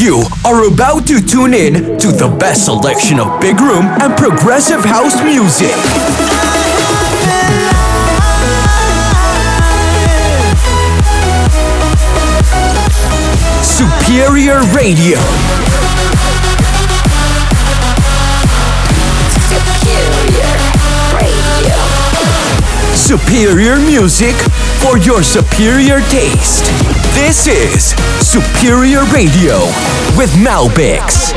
You are about to tune in to the best selection of big room and progressive house music. Superior Radio. Superior Radio. Superior music for your superior taste. This is Superior Radio with Malbix.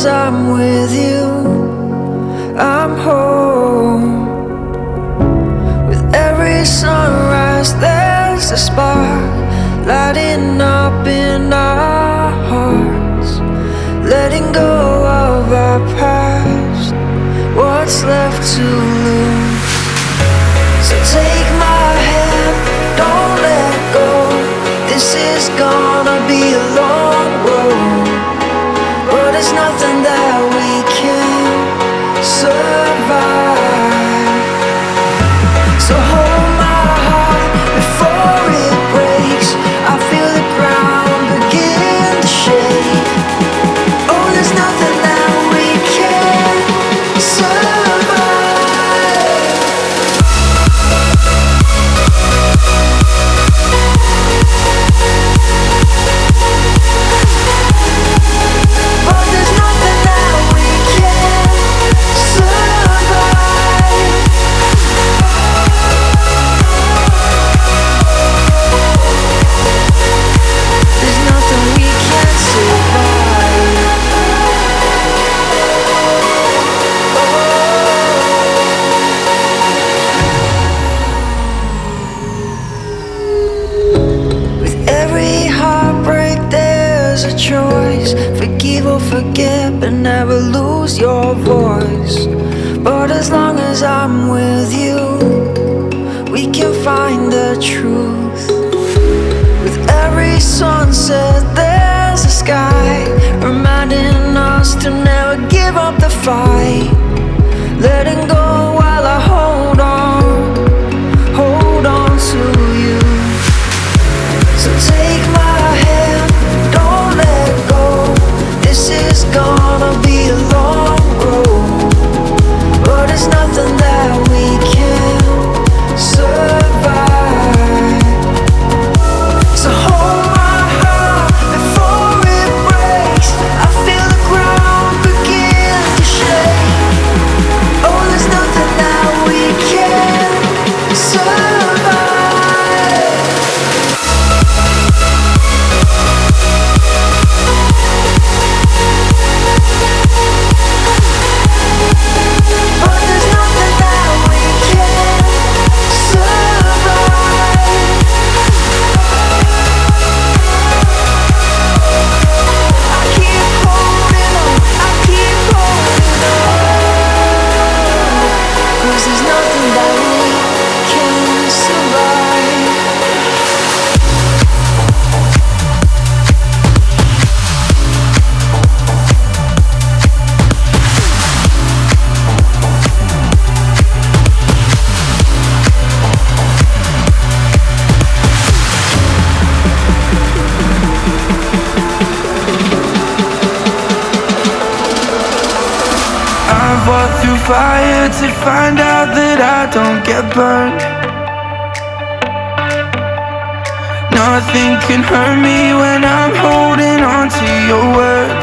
cause I'm with you. I'm home. With every sunrise, there's a spark lighting up in our hearts. Letting go of our past, what's left to forget but never lose your voice. But as long as I'm with you, we can find the truth. With every sunset, there's a sky reminding us to never give up the fight. Letting go. fire to find out that I don't get burned. Nothing can hurt me when I'm holding on to your words.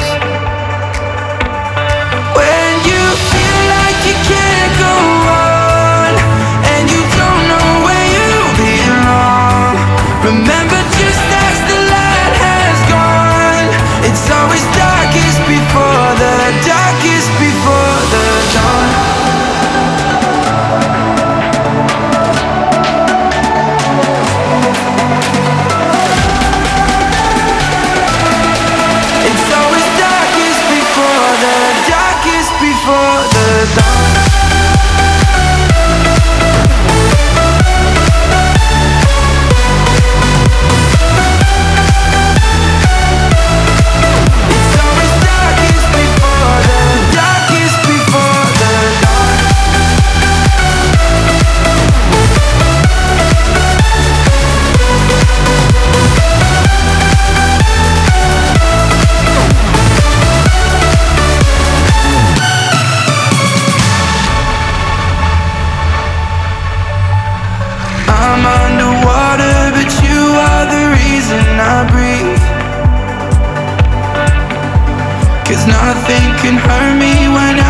Cause nothing can hurt me when I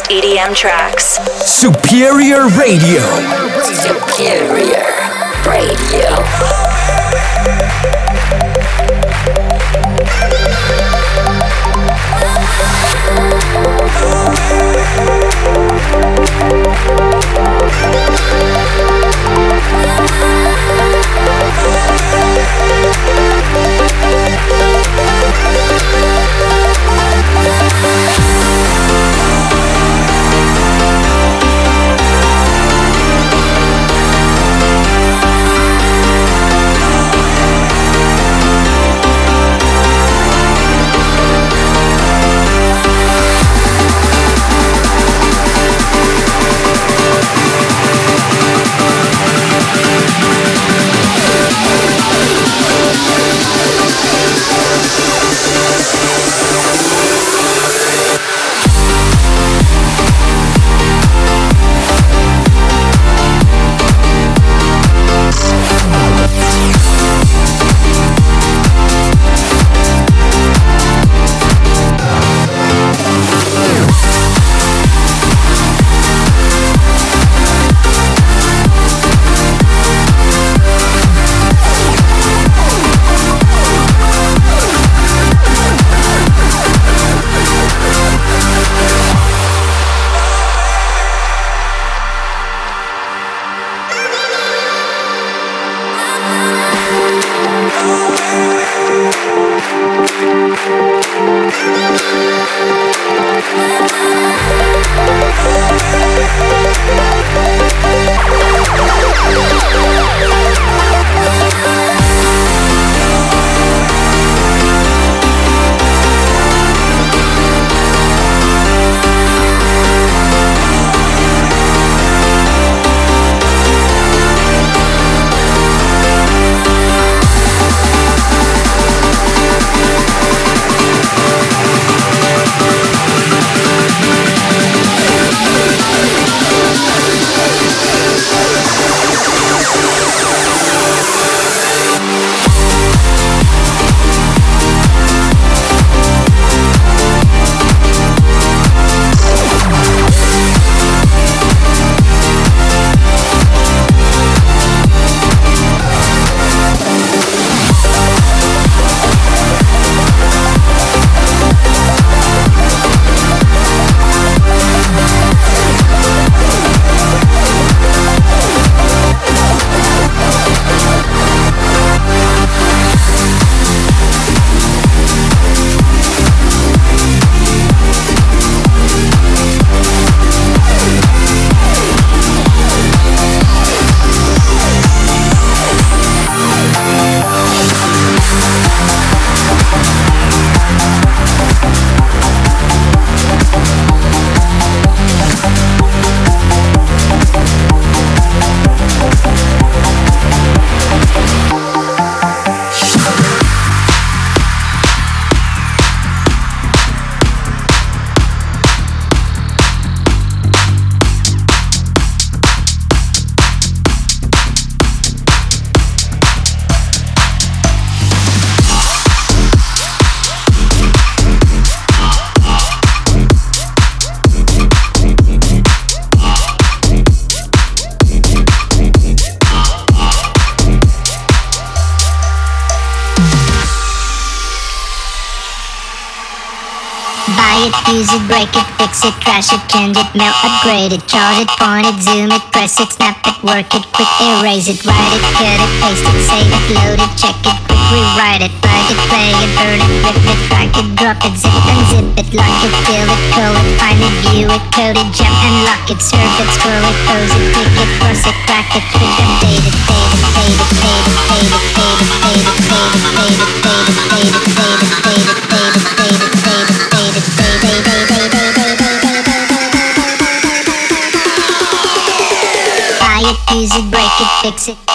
best EDM tracks. Superior Radio. Superior Radio. It, crash it, fix it, trash it, change it, melt, upgrade it, charge it, point it, zoom it, press it, snap it, work it, quick erase it, write it, cut it, paste it, save it, load it, check it, quick rewrite it, plug it, play it, burn it, rip it, crack it, drop it, zip and zip it, lock it, fill it, call it, find it, view it, code it, jump and lock it, surf it, scroll it, pose it, click it, cross it, crack it, switch, update it, fade it, fade it, fade it, fade it, fade it, fade it, fade it, fade it, fade it, fade it, fade it, fade it, fade it, fade it, fade it, use it, break it, fix it.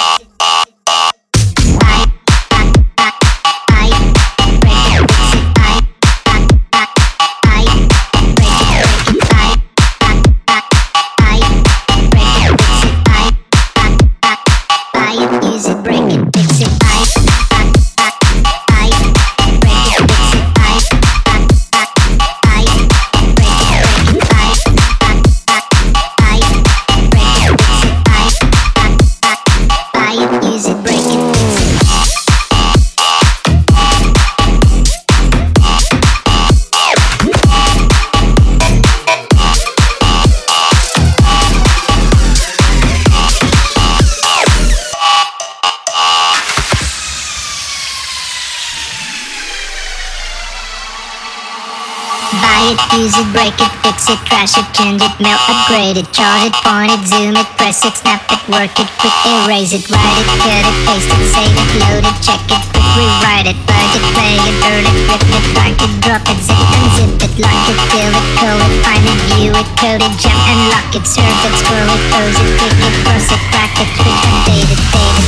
it, break it, fix it, trash it, change it, mail, upgrade it, charge it, point it, zoom it, press it, snap it, work it, quick erase it, write it, cut it, paste it, save it, load it, check it, quick rewrite it, plug it, play it, burn it, rip it, like it, drop it, zip and zip it, lock it, fill it, call it, find it, view it, code it, jump and lock it, surf it, scroll it, pose it, click it, cross it, crack it, quick, update it, date it.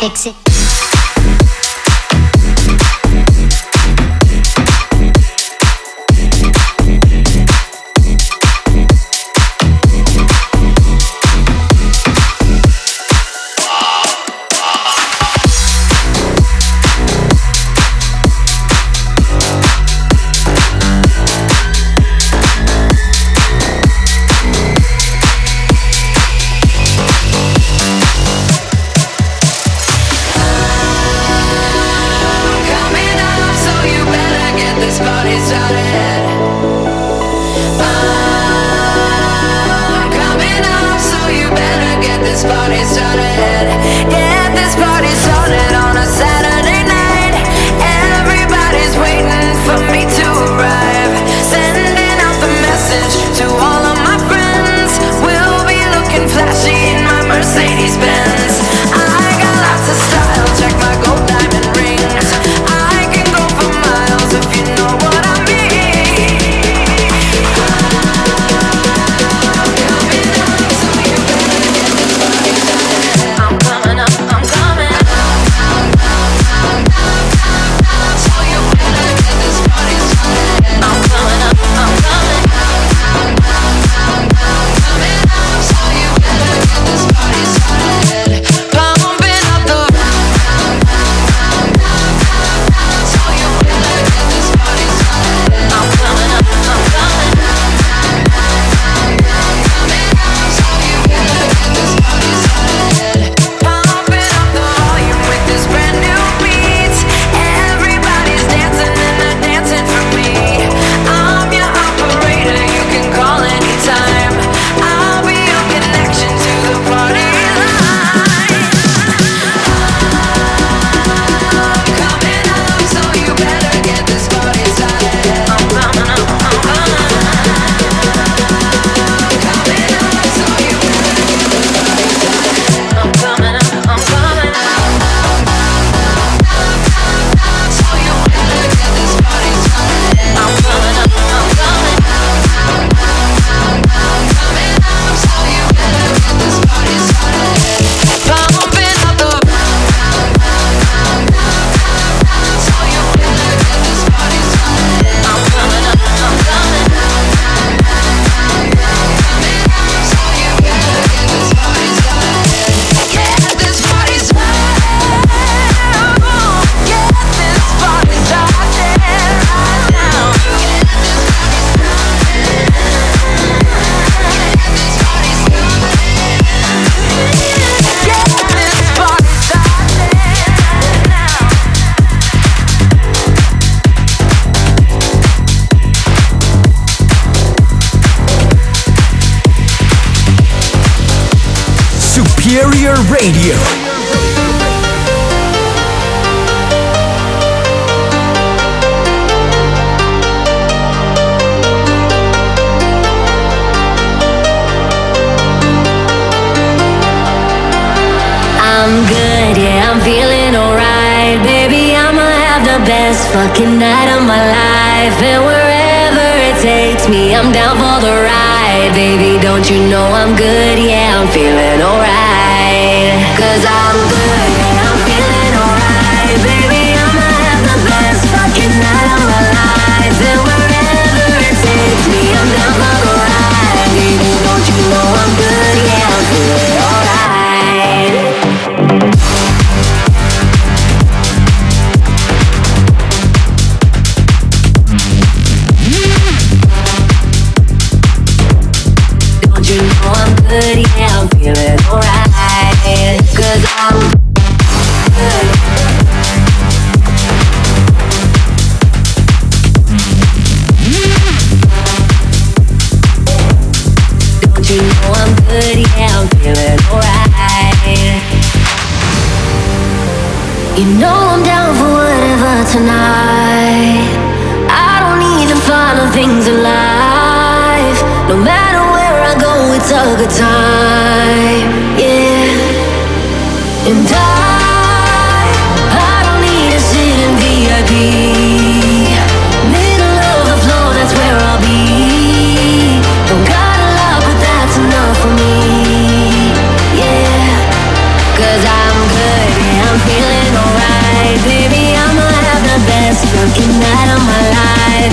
fix it. Radio. I'm good, yeah, I'm feeling alright. Baby, I'ma have the best fucking night of my life. And wherever it takes me, I'm down for the ride. Baby, don't you know I'm good, yeah, I'm feeling am feeling alright. You know I'm down for whatever tonight. I don't things. No matter where I go, it's a good time. Yeah. And I, I don't need a sit in VIP.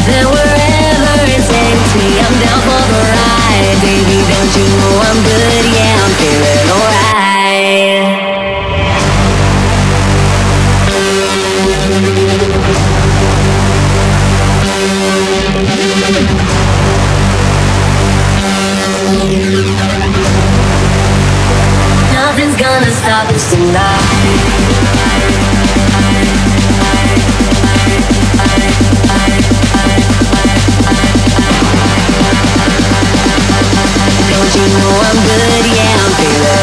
and wherever I'm down for the ride. Baby, don't you know I'm good? Yeah, I'm feeling alright. Nothing's gonna stop us tonight You know I'm good, yeah, I'm feeling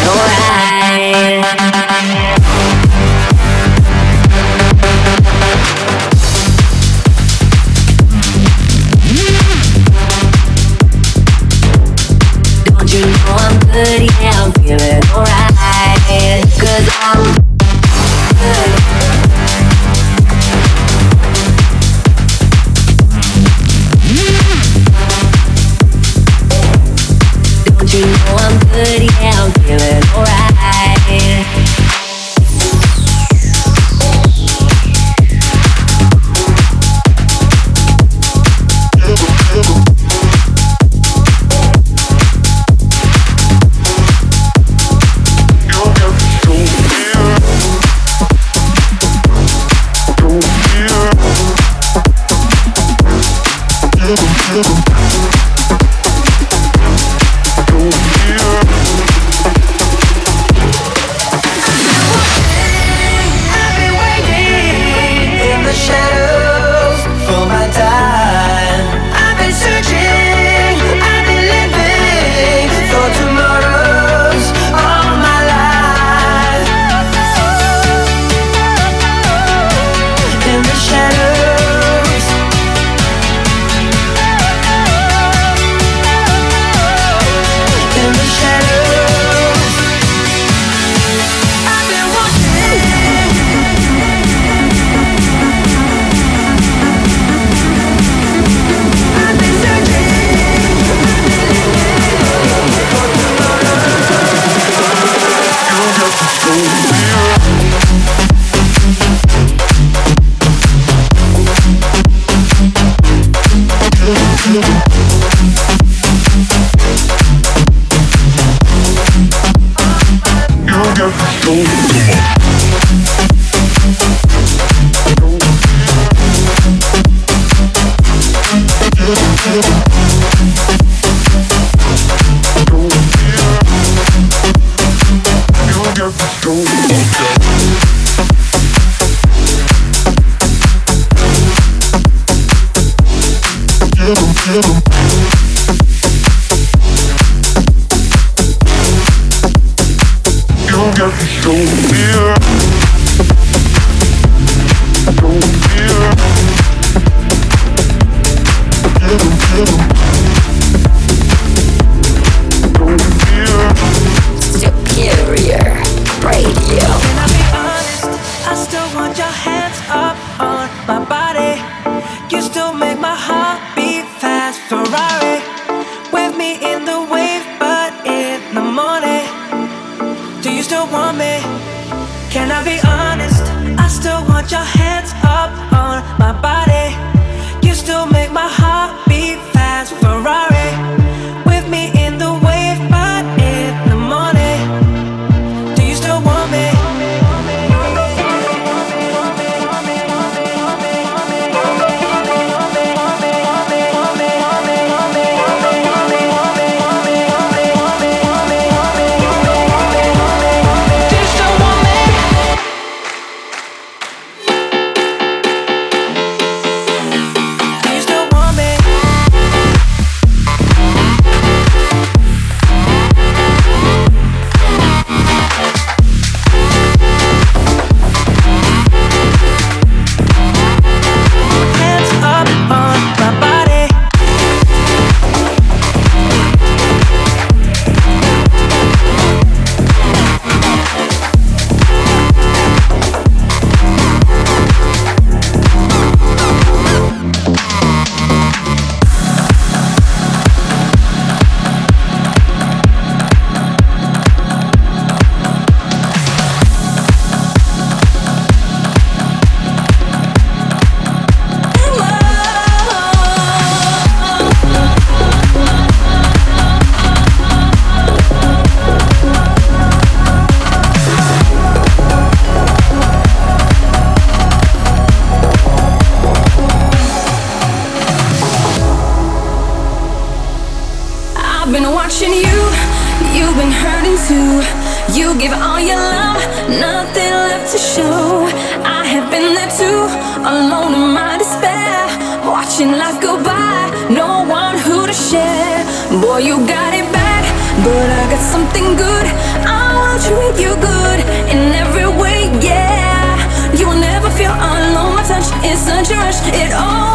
Something good. I wanna treat you good in every way, yeah. You will never feel alone. My touch is such a rush, it over.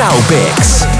With Malbix.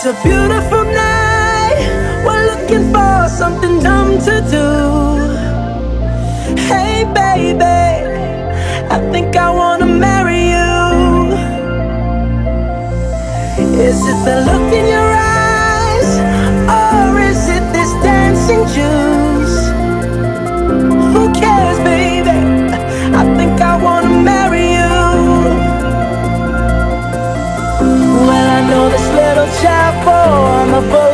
It's a beautiful night. We're looking for something dumb to do. Hey, baby, I think I wanna marry you. Is it the look in your above.